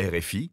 RFI,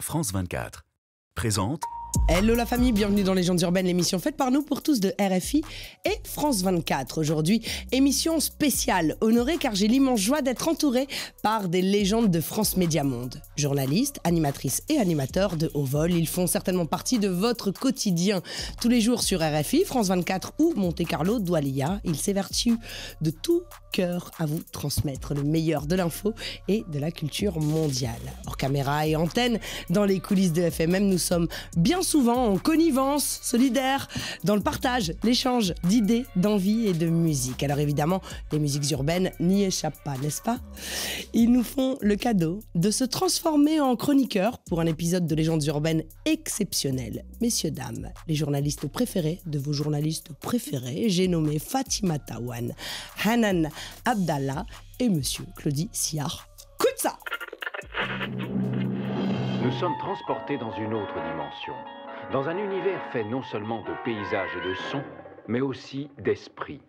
France 24, présente Hello la famille, bienvenue dans Légendes urbaines, l'émission faite par nous pour tous de RFI et France 24. Aujourd'hui, émission spéciale, honorée car j'ai l'immense joie d'être entourée par des légendes de France Média Monde. Journalistes, animatrices et animateurs de haut vol, ils font certainement partie de votre quotidien. Tous les jours sur RFI, France 24 ou Monte Carlo, Doualia, ils s'évertuent de tout cœur à vous transmettre le meilleur de l'info et de la culture mondiale. Hors caméra et antenne, dans les coulisses de FMM, nous sommes bien souvent en connivence, solidaire, dans le partage, l'échange d'idées, d'envie et de musique. Alors évidemment, les musiques urbaines n'y échappent pas, n'est-ce pas? Ils nous font le cadeau de se transformer en chroniqueurs pour un épisode de Légendes urbaines exceptionnel. Messieurs, dames, les journalistes préférés de vos journalistes préférés, j'ai nommé Fatima Tawan, Hanan Abdallah et Monsieur Claudie Siar. ça Nous sommes transportés dans une autre dimension, dans un univers fait non seulement de paysages et de sons, mais aussi d'esprit.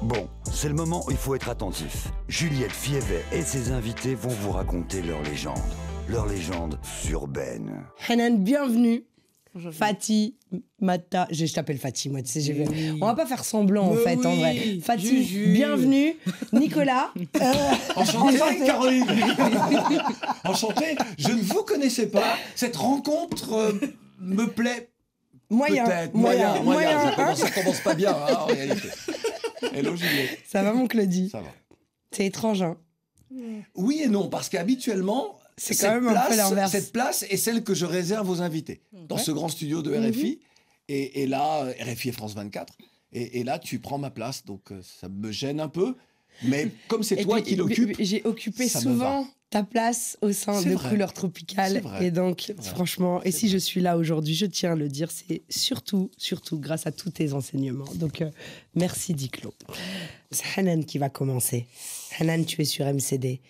Bon, c'est le moment où il faut être attentif. Juliette Fievet et ses invités vont vous raconter leur légende. Leur légende urbaine. Hanan, bienvenue. Fatih, Mata, je, t'appelle Fatih, moi, tu sais, j'ai On va pas faire semblant, en fait, en vrai. Fatih, bienvenue. Nicolas. Euh, Enchanté, Caroline. Enchanté. Je ne vous connaissais pas. Cette rencontre euh, me plaît. Moyen. Peut-être, moyen, moyen. Ça, commence, ça, commence, pas bien, hein, en réalité. Hello, Juliette. Ça va, mon Claudie Ça va. C'est étrange, hein Oui et non, parce qu'habituellement, c'est quand même place, un peu l'inverse. Cette place est celle que je réserve aux invités dans ce grand studio de RFI. et, et, là, RFI et France 24. Et, et, là, tu prends ma place, donc euh, ça me gêne un peu. Mais comme c'est toi qui l'occupes, j'ai occupé souvent ta place au sein de vrai. Couleurs Tropicales. Et donc, franchement, et si je suis là aujourd'hui, je tiens à le dire, c'est surtout, surtout grâce à tous tes enseignements. Donc, euh, merci Diclo. C'est Hanan qui va commencer. Hanan, tu es sur MCD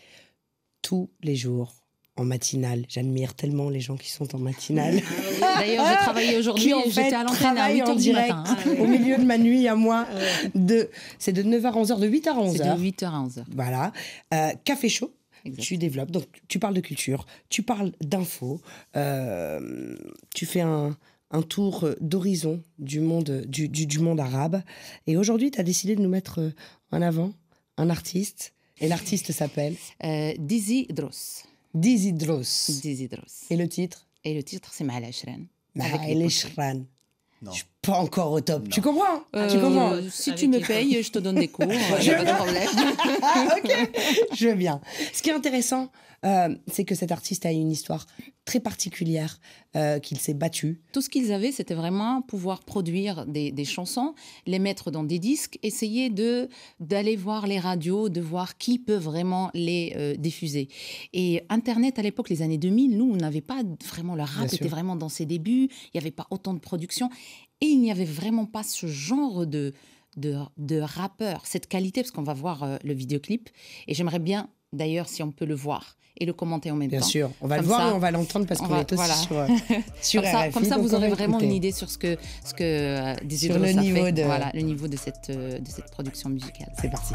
tous les jours en matinale. J'admire tellement les gens qui sont en matinale. D'ailleurs, j'ai travaillé aujourd'hui j'étais à 8h en direct, matin, hein. au milieu de ma nuit à moi. De, c'est de 9h à 11h, de 8h à 11h. C'est de 8h à 11h. Voilà. Euh, café chaud. Exact. Tu développes, donc tu parles de culture, tu parles d'infos, euh, tu fais un, un tour d'horizon du monde, du, du, du monde arabe. Et aujourd'hui, tu as décidé de nous mettre en avant un artiste. Et l'artiste s'appelle euh, Dizzy Dross. Dizzy Dross. Et le titre? Et le titre, c'est Mahal Ashran. Mahal Ashran. Non. Je pas encore au top. Non. Tu comprends Euh, Tu comprends Si tu me payes, je te donne des cours. A pas de problème. ok, je veux bien. Ce qui est intéressant, euh, c'est que cet artiste a une histoire très particulière, euh, qu'il s'est battu. Tout ce qu'ils avaient, c'était vraiment pouvoir produire des, des, chansons, les mettre dans des disques, essayer de d'aller voir les radios, de voir qui peut vraiment les euh, diffuser. Et Internet, à l'époque, les années 2000, nous, on n'avait pas vraiment... Le rap était vraiment dans ses débuts, il n'y avait pas autant de production, et il n'y avait vraiment pas ce genre de... De, de rappeur, cette qualité, parce qu'on va voir euh, le vidéoclip, et j'aimerais bien d'ailleurs si on peut le voir et le commenter en même Bien temps. Bien sûr, on va comme le voir ça, et on va l'entendre parce qu'on est aussi voilà. sur, sur comme ça, RFI, comme ça vous aurez vraiment écouter. une idée sur ce que ce que euh, des sur le niveau fait. de voilà le niveau de cette euh, de cette production musicale. C'est parti.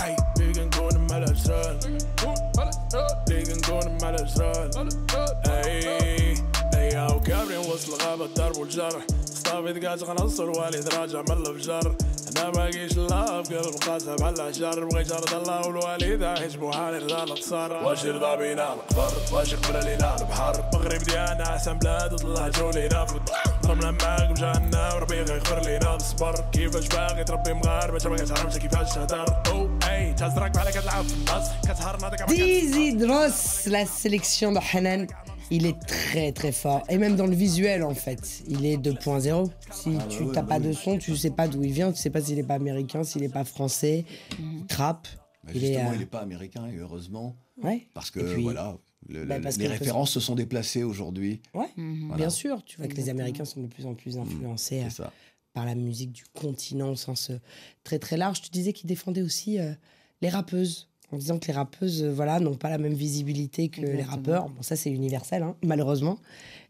صافي قاعد غنصر والد راجع من الفجر أنا باقيش الله قلب قاسم على شر بغيت ارض الله والوالد عايش بوحالي رضا القصر واش يرضى بينا القبر واش يقبل علينا البحر المغرب ديالنا أحسن بلاد وطلع جو لينا في ضربنا معاك وجانا وربي غيغفر لينا الصبر كيفاش باغي تربي مغاربه انت ما كتعرفش كيفاش تهدر أو أي. تهزرك بحال كتلعب في الناس كتهار ناضيك Dizzy Dross, la sélection de Hanan. Il est très très fort. Et même dans le visuel, en fait. Il est 2.0. Si Ah, tu ouais, n'as ouais, pas de son, tu sais pas d'où il vient. Tu sais pas s'il est pas américain, s'il est pas français. Il trappe. Bah, il justement, est. euh, il n'est pas américain, et heureusement. Ouais. Parce que, puis- voilà, le- Bah, le- parce les que- références se sont déplacées aujourd'hui. Ouais, Mhm. bien sûr. Tu vois que les. Américains sont de plus en plus influencés euh, par la musique du continent au sens euh, très très large. Tu disais qu'il défendait aussi euh, les rappeuses. En disant que les rappeuses, euh, voilà, n'ont pas la même visibilité que les rappeurs. Bon, ça c'est universel, hein, malheureusement.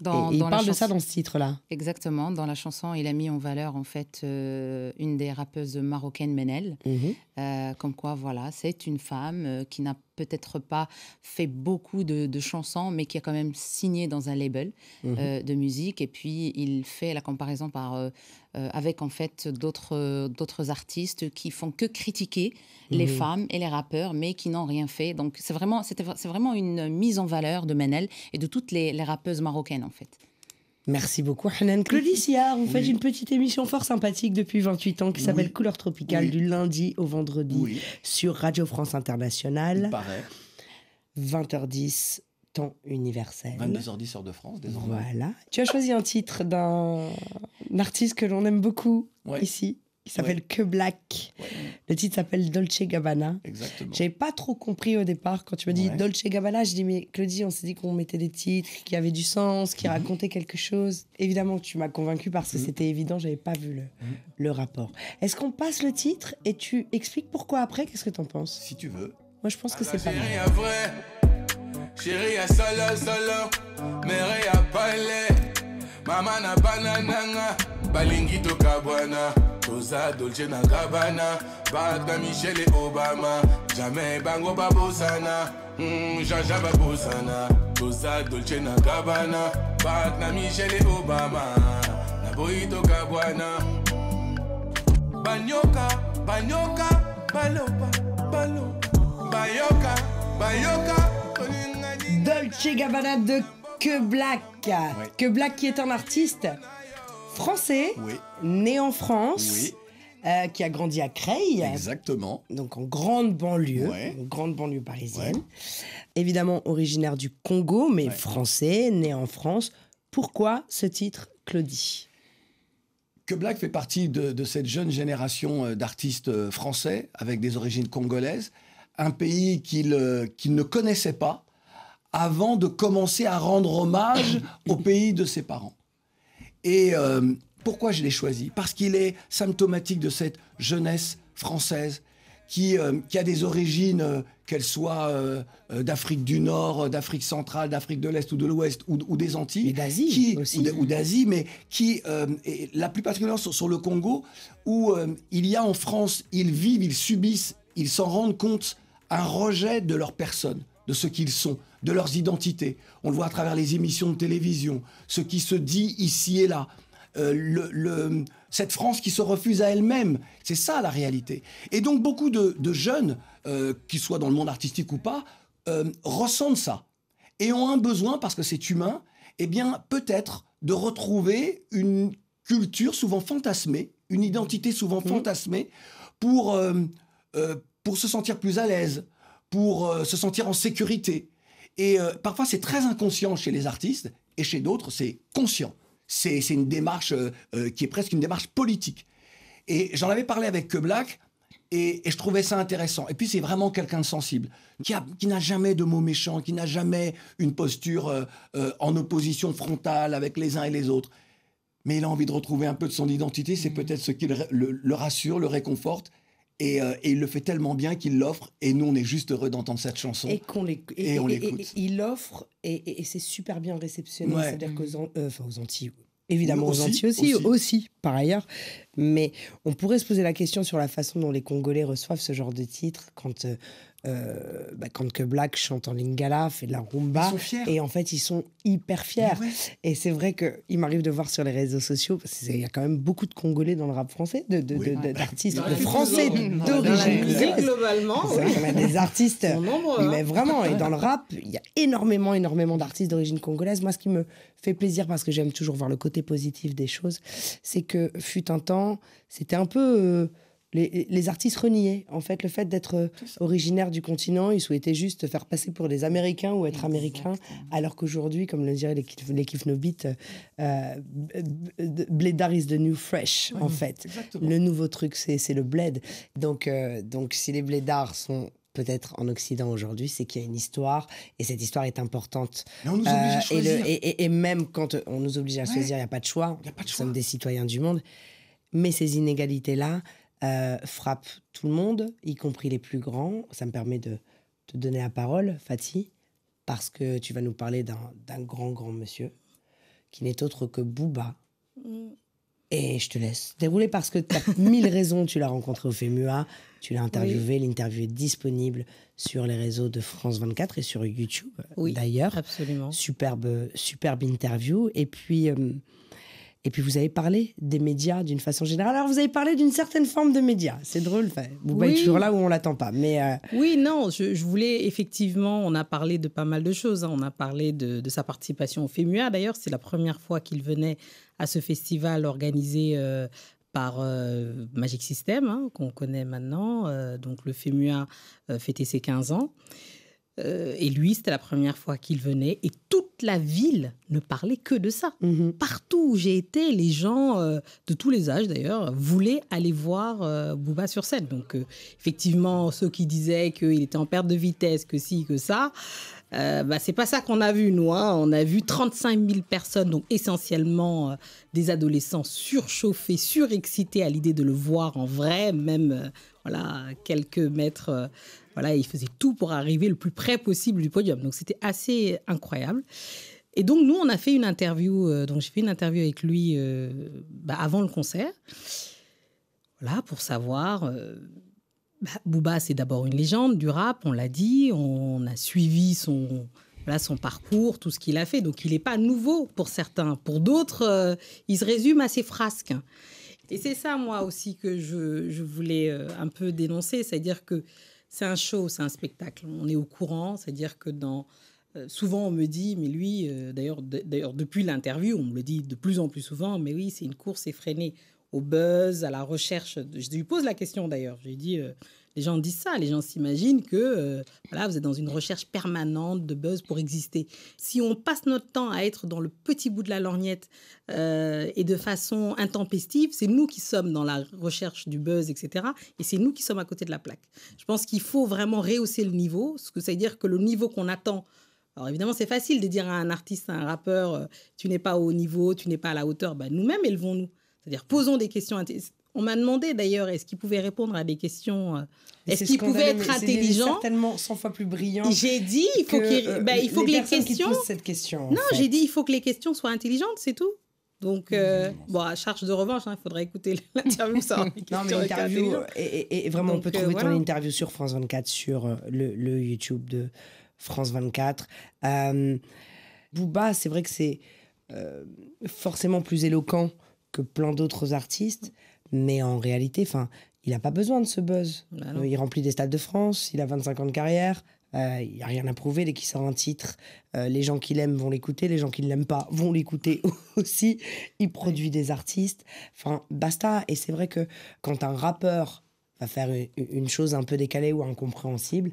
Dans, et, et il dans parle de ça dans ce titre-là. Exactement. Dans la chanson, il a mis en valeur en fait euh, une des rappeuses marocaines, Menel. Mhm. Euh, comme quoi, voilà, c'est une femme qui n'a peut-être pas fait beaucoup de, chansons, mais qui a quand même signé dans un label Mhm. euh, de musique. Et puis, il fait la comparaison par, euh, euh, avec en fait d'autres d'autres artistes qui font que critiquer les Mhm. femmes et les rappeurs, mais qui n'ont rien fait. Donc, c'est vraiment, c'est vraiment une mise en valeur de Manel et de toutes les, les rappeuses marocaines, en fait. Merci beaucoup, Hanan. Claudie Sillard, vous faites Oui. une petite émission fort sympathique depuis 28 ans qui Oui. s'appelle Couleur Tropicale Oui. du lundi au vendredi Oui, sur Radio France il Internationale, paraît. 20h10, temps universel. 22h10 heure de France, désormais. Voilà. Tu as choisi un titre d'un un artiste que l'on aime beaucoup Ouais. ici, qui s'appelle Que Black. Ouais, Le titre s'appelle Dolce Gabbana. exactement. J'avais pas trop compris au départ quand tu m'as dit Ouais. Dolce Gabbana. Je dis mais Claudie, on s'est dit qu'on mettait des titres qui avaient du sens, qui Mhm. racontaient quelque chose. Évidemment, tu m'as convaincu parce que Mhm. c'était évident. J'avais pas vu le, le rapport. Est-ce qu'on passe le titre et tu expliques pourquoi après? Qu'est-ce que t'en penses? Si tu veux. Moi, je pense que c'est pas à vrai. Chérie, à solo, solo. Mere, à palais. Mama, na banananga. Balingi, to kabwana. Toza, dolce, na gabana. Bata, Michelle et Obama. Jamais bango, babosana. Mm, Jaja, babosana. Toza, dolce, na gabana. Bata, Michelle et Obama. Na boito, kabwana. Banyoka, banyoka, balopa, balopa. Bayoka, bayoka. Dolce Gabbana de Que Black. Que Black qui est un artiste français, Oui, né en France, oui, euh, qui a grandi à Creil. exactement. donc en grande banlieue, Ouais. grande banlieue parisienne. Évidemment originaire du Congo, mais Ouais. français, né en France. Pourquoi ce titre, Claudie? Que Black fait partie de, de cette jeune génération euh, d'artistes euh, français avec des origines congolaises, un pays qu'il qu'il ne connaissait pas avant de commencer à rendre hommage au pays de ses parents. Et euh, pourquoi je l'ai choisi? Parce qu'il est symptomatique de cette jeunesse française qui, euh, qui a des origines, euh, qu'elles soient d'Afrique du Nord, d'Afrique centrale, d'Afrique de l'Est ou de l'Ouest ou, ou des Antilles. Et d'Asie aussi. ou d'Asie, mais qui, la plus particulièrement sur, sur le Congo, où il y a en France, ils vivent, ils subissent, ils s'en rendent compte, un rejet de leur personne, de ce qu'ils sont, de leurs identités. On le voit à travers les émissions de télévision, ce qui se dit ici et là. Euh, le- le- cette France qui se refuse à elle-même. C'est ça la réalité. Et donc beaucoup de, de jeunes, euh, qu'ils soient dans le monde artistique ou pas, euh, ressentent ça et ont un besoin, parce que c'est humain, eh bien peut-être de retrouver une culture souvent fantasmée, une identité souvent fantasmée, pour, pour se sentir plus à l'aise, pour euh, se sentir en sécurité. Et euh, parfois c'est très inconscient chez les artistes, et chez d'autres c'est conscient. C'est une démarche euh, qui est presque une démarche politique. Et j'en avais parlé avec Que Black, et, et je trouvais ça intéressant. Et puis c'est vraiment quelqu'un de sensible, qui n'a jamais de mots méchants, qui n'a jamais une posture en opposition frontale avec les uns et les autres. Mais il a envie de retrouver un peu de son identité, c'est peut-être ce qui le, le- le rassure, le réconforte. Et, euh, et il le fait tellement bien qu'il l'offre. Et nous, on est juste heureux d'entendre cette chanson. Et qu'on l'éc- Et on l'écoute. et- il offre et, et- et c'est super bien réceptionné. Ouais. C'est-à-dire qu'aux An- euh, enfin, aux Antilles, évidemment aux Antilles aussi, aussi. aussi, par ailleurs. Mais on pourrait se poser la question sur la façon dont les Congolais reçoivent ce genre de titre quand, euh, euh, bah, quand que Black chante en lingala, fait de la rumba. Ils sont fiers. Et en fait, ils sont hyper fiers. Ouais. Et c'est vrai qu'il m'arrive de voir sur les réseaux sociaux, parce qu'il y a quand même beaucoup de Congolais dans le rap français, de- de- Oui. de- de- d'artistes de français d'origine globalement, oui. des artistes hein. mais vraiment, et dans le rap, il y a énormément, énormément d'artistes d'origine congolaise. Moi, ce qui me fait plaisir, parce que j'aime toujours voir le côté positif des choses, c'est que fut un temps, c'était un peu euh, les, les artistes reniaient. En fait, le fait d'être euh, originaire du continent, ils souhaitaient juste faire passer pour des Américains ou être Américains, alors qu'aujourd'hui, comme le dirait l'équipe l'équipe No Beat, euh, b- Blédard is the new fresh, en fait. Exactement. Le nouveau truc, c'est le bled. Donc, euh, donc si les blédards sont peut-être en Occident aujourd'hui, c'est qu'il y a une histoire, et cette histoire est importante. Mais on nous oblige à Euh, et, choisir. le- et, et- et même quand on nous oblige à choisir, il n'y a pas de choix. Y a pas de Nous choix. sommes des citoyens du monde. Mais ces inégalités-là euh, frappent tout le monde, y compris les plus grands. Ça me permet de te donner la parole, Fatih, parce que tu vas nous parler d'un d'un grand, grand monsieur, qui n'est autre que Booba. Et je te laisse dérouler parce que tu as mille raisons. Tu l'as rencontré au FEMUA, tu l'as interviewé. L'interview est disponible sur les réseaux de France 24 et sur YouTube Oui, d'ailleurs. absolument. Superbe, superbe interview. Et puis, euh, et puis vous avez parlé des médias d'une façon générale. Alors vous avez parlé d'une certaine forme de médias. C'est drôle. Enfin, est Oui. toujours là où on l'attend pas. Mais euh, Oui, non, je, je voulais effectivement, on a parlé de pas mal de choses. hein. On a parlé de, de sa participation au FEMUA. D'ailleurs, c'est la première fois qu'il venait ce festival organisé euh, par euh, Magic System, hein, qu'on connaît maintenant. Euh, donc le FEMUA fêtait ses 15 ans. Et lui, c'était la première fois qu'il venait. Et toute la ville ne parlait que de ça. mhm. Partout où j'ai été, les gens euh, de tous les âges d'ailleurs voulaient aller voir euh, Booba sur scène. Donc euh, effectivement, ceux qui disaient qu'il était en perte de vitesse, que si, que ça, euh, bah, c'est pas ça qu'on a vu nous. hein. On a vu 35 000 personnes, donc essentiellement des adolescents surchauffés, surexcités à l'idée de le voir en vrai, même voilà quelques mètres. voilà, il faisait tout pour arriver le plus près possible du podium. Donc c'était assez incroyable. Et donc, nous, on a fait une interview. euh, donc, j'ai fait une interview avec lui euh, bah, avant le concert. Voilà, pour savoir. euh, bah, Booba, c'est d'abord une légende du rap, on l'a dit. On a suivi son, voilà, son parcours, tout ce qu'il a fait. Donc, il n'est pas nouveau pour certains. Pour d'autres, il se résume à ses frasques. Et c'est ça, moi aussi, que je, voulais un peu dénoncer. C'est-à-dire que c'est un show, c'est un spectacle. On est au courant. C'est-à-dire que dans. Euh, souvent, on me dit, mais lui, euh, d'ailleurs, depuis l'interview, on me le dit de plus en plus souvent, mais oui, c'est une course effrénée au buzz, à la recherche. Je lui pose la question d'ailleurs. Je lui dis, euh, les gens disent ça, les gens s'imaginent que voilà, vous êtes dans une recherche permanente de buzz pour exister. Si on passe notre temps à être dans le petit bout de la lorgnette et de façon intempestive, c'est nous qui sommes dans la recherche du buzz, etc. Et c'est nous qui sommes à côté de la plaque. Je pense qu'il faut vraiment rehausser le niveau, ce que ça veut dire que le niveau qu'on attend. Alors évidemment, c'est facile de dire à un artiste, à un rappeur, euh, tu n'es pas au niveau, tu n'es pas à la hauteur. Ben, nous-mêmes, élevons-nous. C'est-à-dire, posons des questions. On m'a demandé d'ailleurs, est-ce qu'il pouvait répondre à des questions euh, Est-ce qu'il pouvait être intelligent certainement 100 fois plus brillant. J'ai dit, il faut, que, qu'il- euh, ben, il faut que les personnes qui questions. cette question. Non, j'ai dit, il faut que les questions soient intelligentes, c'est tout. Donc, euh, bon, à charge de revanche, hein, il faudrait écouter l'interview. les Non, mais l'interview, et, et- et vraiment, on peut euh, trouver ton interview sur France 24, sur le, le YouTube de France 24. Euh, Booba, c'est vrai que c'est euh, forcément plus éloquent que plein d'autres artistes, mais en réalité, enfin, il n'a pas besoin de ce buzz. Bah. Euh, il remplit des stades de France, il a 25 ans de carrière. euh, Il n'y a rien à prouver dès qu'il sort un titre. euh, les gens qui l'aiment vont l'écouter, les gens qui ne l'aiment pas vont l'écouter aussi. Il produit des artistes. Enfin, basta. Et c'est vrai que quand un rappeur va faire une, une chose un peu décalée ou incompréhensible,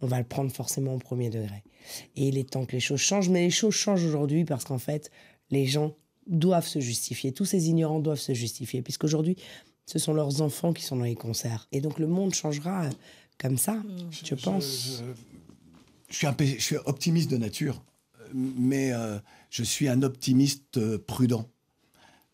on va le prendre forcément au premier degré. Et il est temps que les choses changent, mais les choses changent aujourd'hui parce qu'en fait, les gens doivent se justifier. Tous ces ignorants doivent se justifier, puisqu'aujourd'hui, ce sont leurs enfants qui sont dans les concerts. Et donc le monde changera euh, comme ça, je, pense. Je, je suis un je suis optimiste de nature, mais euh, je suis un optimiste euh, prudent.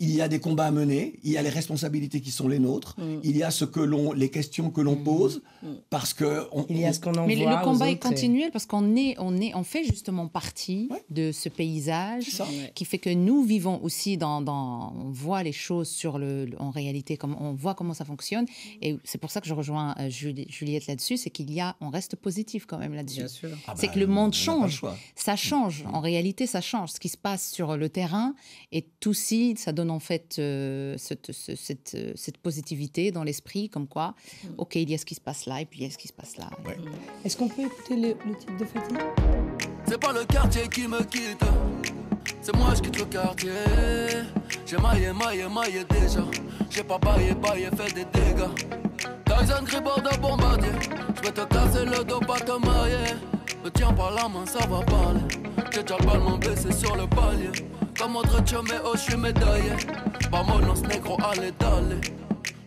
Il y a des combats à mener, il y a les responsabilités qui sont les nôtres, Mm. il y a ce que l'on, les questions que l'on pose, parce que on- Il y a ce qu'on envoie Mais le, combat est continuel parce qu'on est, on est, on fait justement partie Ouais. de ce paysage qui fait que nous vivons aussi dans, dans on voit les choses sur le, en réalité, comme on voit comment ça fonctionne. Et c'est pour ça que je rejoins euh, Juli- Juliette là-dessus, c'est qu'il y a, on reste positif quand même là-dessus. Bien sûr. Ah C'est bah, que le monde le change. Ça change. En réalité, ça change. Ce qui se passe sur le terrain et tout ci, ça donne en fait euh, cette, ce- cette, euh, cette positivité dans l'esprit, comme quoi, ok, il y a ce qui se passe là et puis il y a ce qui se passe là. Ouais. Est-ce qu'on peut écouter le, le titre de Fatih? C'est pas le quartier qui me quitte, c'est moi je quitte le quartier. J'ai maillé, maillé, maillé déjà. J'ai pas baillé, baillé, fait des dégâts. Tyson Gribord de bombardier. Je vais te casser le dos, pas te marier. Me tiens par la main, ça va parler. J'ai déjà le ballon blessé sur le palier. Comme autre mais oh, je suis médaillé. Vamonos negro, allez, d'aller.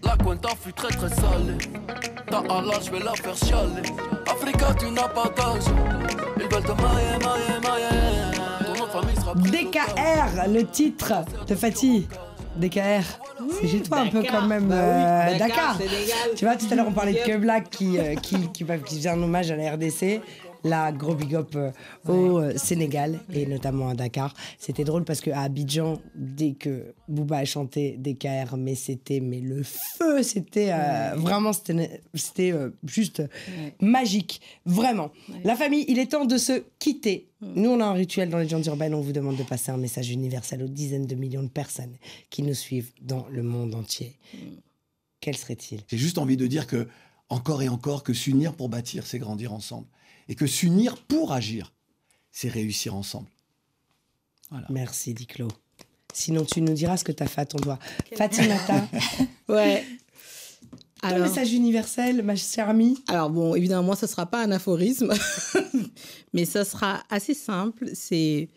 La cuenta fut très très salée. Ta Allah, je vais la faire chialer. Africa, tu n'as pas d'âge. Ils veulent te mailler, mailler, mailler. Ton nom de famille sera pris d'otage. DKR, le titre de Fatih. DKR, c'est chez toi un peu quand même. Bah oui, euh, Dakar. Tu vois, tout à l'heure on parlait de. Keblak qui, euh, qui, qui, va- qui faisait un hommage à la RDC. La gros big up euh, au euh, Sénégal et notamment à Dakar. C'était drôle parce qu'à Abidjan, dès que Booba a chanté DKR, mais c'était mais le feu, c'était euh, vraiment c'était c'était euh, juste magique, vraiment. La famille, il est temps de se quitter. Nous, on a un rituel dans les gens urbaines. On vous demande de passer un message universel aux dizaines de millions de personnes qui nous suivent dans le monde entier. Quel serait-il? J'ai juste envie de dire que, encore et encore, que s'unir pour bâtir, c'est grandir ensemble. Et que s'unir pour agir, c'est réussir ensemble. Merci, Diclo. Sinon, tu nous diras ce que tu as fait à ton doigt. Fatimata, Ouais. ton Alors, message universel, ma chère amie. alors bon, évidemment, moi, ce ne sera pas un aphorisme, mais ça sera assez simple. C'est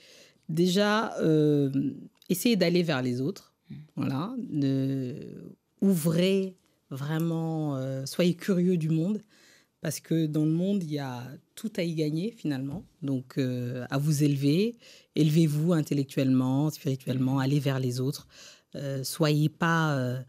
déjà euh, essayer d'aller vers les autres. Voilà. Ne- ouvrez vraiment, euh, soyez curieux du monde. Parce que dans le monde, il y a tout à y gagner finalement. Donc, euh, à vous élever, élevez-vous intellectuellement, spirituellement, allez vers les autres. Euh, soyez pas euh,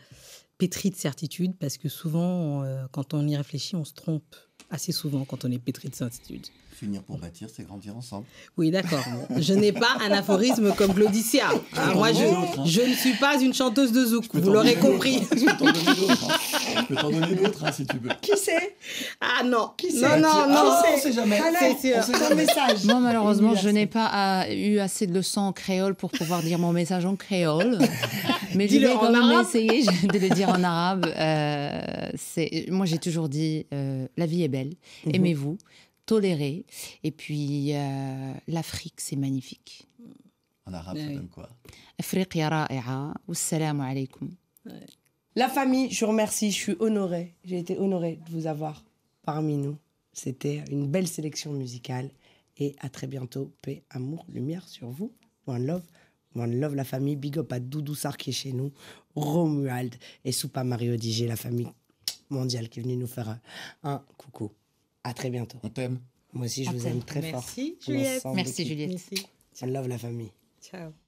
pétri de certitude parce que souvent, euh, quand on y réfléchit, on se trompe assez souvent quand on est pétri de certitude. S'unir pour bâtir, c'est grandir ensemble. Oui, d'accord. Je n'ai pas un aphorisme comme Claudicia. Ah, moi, je, hein. je ne suis pas une chanteuse de zouk, vous l'aurez compris. hein. Je peux t'en donner d'autres. hein. Je peux t'en donner d'autres hein, si tu veux. Qui c'est? Ah non, Qui non, c'est? non, Ah, non. on sait jamais. Allez, C'est sûr. on sait ton message. Moi, malheureusement, je n'ai pas ah, eu assez de leçons en créole pour pouvoir dire mon message en créole. Mais je vais quand même essayer de le dire en arabe. Euh, c'est- moi, j'ai toujours dit euh, la vie est belle, Mhm. aimez-vous, tolérez. Et puis, euh, l'Afrique, c'est magnifique. En arabe, ça donne quoi? Afrique ra'i'a, wassalamu alaikum. La famille, je vous remercie, je suis honorée. J'ai été honorée de vous avoir parmi nous. C'était une belle sélection musicale. Et à très bientôt. Paix, amour, lumière sur vous. One love. One love la famille. Big up à Doudou Sarr qui est chez nous. Romuald et Soupa Mario DJ, la famille mondiale qui est venue nous faire un, un coucou. À très bientôt. On t'aime. Moi aussi, je À vous aime très fort. Merci, en Juliette. Merci. Juliette. Merci. One love la famille. Ciao.